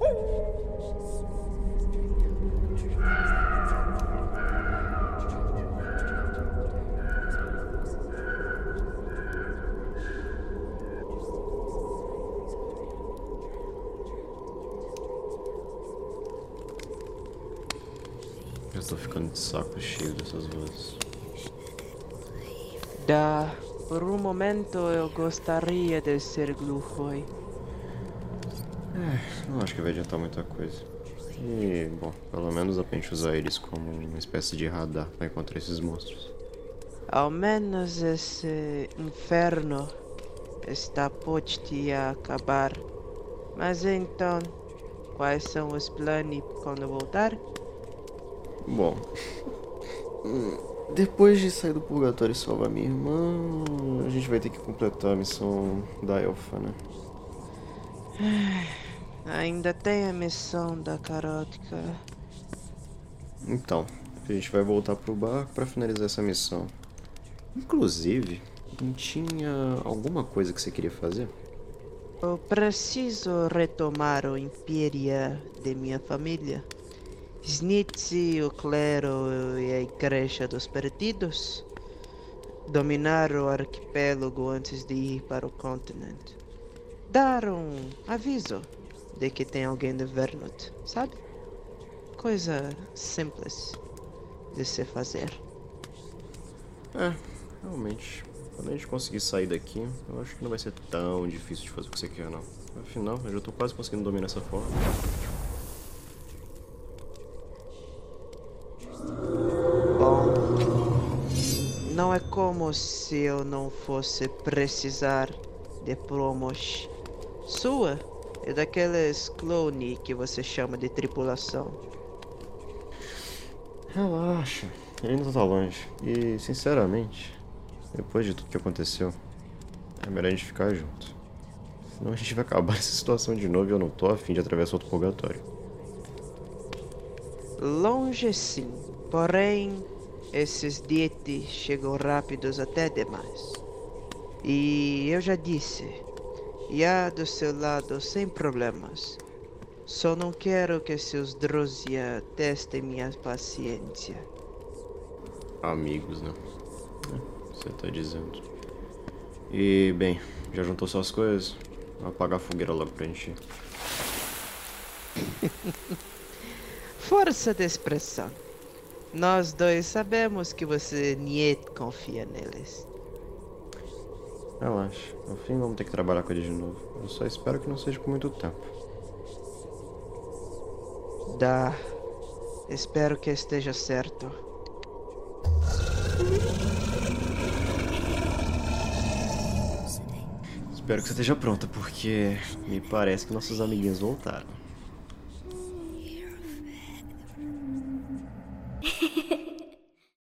Eu tô ficando de saco cheio dessas vozes. Da, por um momento eu gostaria de ser Glufoy. É, não acho que vai adiantar muita coisa. E, bom, pelo menos dá pra gente usar eles como uma espécie de radar pra encontrar esses monstros. Ao menos esse inferno está posto a acabar. Mas então, quais são os planos quando voltar? Bom, depois de sair do purgatório e salvar minha irmã, a gente vai ter que completar a missão da Elfa, né? Ainda tem a missão da carótica. Então, a gente vai voltar pro barco pra finalizar essa missão. Inclusive, não tinha alguma coisa que você queria fazer? Eu preciso retomar o Império de minha família. Snitzi, o clero e a Igreja dos Perdidos. Dominar o arquipélago antes de ir para o continente. Dar um aviso de que tem alguém de Vernut, sabe? Coisa simples de se fazer. É, realmente. Quando a gente conseguir sair daqui, eu acho que não vai ser tão difícil de fazer o que você quer, não. Afinal, eu já tô quase conseguindo dominar essa forma. Bom, não é como se eu não fosse precisar de promos sua e daqueles clone que você chama de tripulação. Relaxa, ele ainda tá longe. E, sinceramente, depois de tudo que aconteceu, é melhor a gente ficar junto. Senão a gente vai acabar essa situação de novo e eu não tô afim de atravessar outro purgatório. Longe sim, porém esses dietes chegam rápidos até demais. E eu já disse, e há do seu lado sem problemas. Só não quero que seus Drozia testem minha paciência. Amigos, né? Você tá dizendo. E, bem, já juntou suas coisas? Vou apagar a fogueira logo pra gente. Força de expressão. Nós dois sabemos que você niet confia neles. Relaxa, no fim vamos ter que trabalhar com ele de novo. Eu só espero que não seja por muito tempo. Dá. Espero que esteja certo. Espero que você esteja pronta, porque me parece que nossos amiguinhos voltaram.